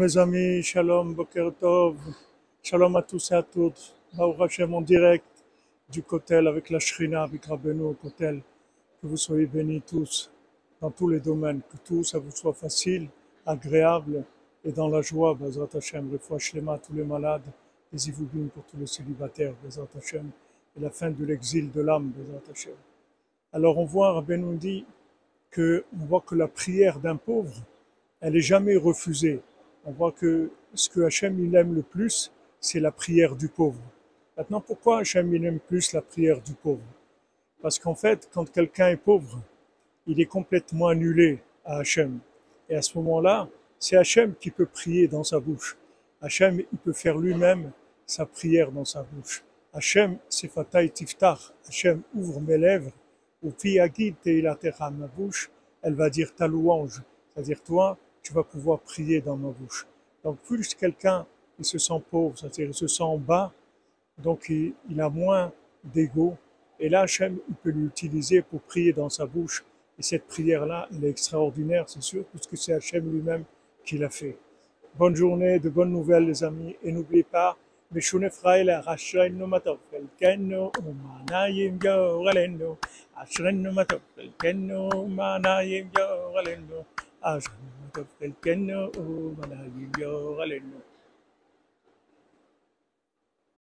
Mes amis, shalom, boker tov, shalom à tous et à toutes. Baruch en direct du Kotel avec la Shrina, avec Rabbeinu au Kotel. Que vous soyez bénis tous dans tous les domaines, que tout ça vous soit facile, agréable et dans la joie. Bezrat Hashem, refouach shlema à tous les malades, les ivoubim pour tous les célibataires, Bezrat Hashem, et la fin de l'exil de l'âme, Bezrat Hashem. Alors on voit, Rabbeinu dit que on voit que la prière d'un pauvre, elle est jamais refusée on voit que ce que Hachem il aime le plus, c'est la prière du pauvre. Maintenant, pourquoi Hachem il aime plus la prière du pauvre? Parce qu'en fait, quand quelqu'un est pauvre, il est complètement annulé à Hachem. Et à ce moment-là, c'est Hachem qui peut prier dans sa bouche. Hachem, il peut faire lui-même sa prière dans sa bouche. Hachem, c'est Fatah Tiftar. Hachem ouvre mes lèvres. Ou Fiagid Teilatecha, ma bouche, elle va dire ta louange. C'est-à-dire toi, tu vas pouvoir prier dans ma bouche. Donc plus quelqu'un il se sent pauvre, c'est-à-dire il se sent en bas, donc il, a moins d'ego. Et là, Hachem, il peut l'utiliser pour prier dans sa bouche. Et cette prière-là, elle est extraordinaire, c'est sûr, puisque c'est Hachem lui-même qui l'a fait. Bonne journée, de bonnes nouvelles, les amis. Et n'oubliez pas, משון אפרים אשרנו מה טוב חלקנו ומעניים גורלנו אשרנו מה טוב חלקנו ומעניים גורלנו אשרנו كف الكنو وملاقي اليو غلنو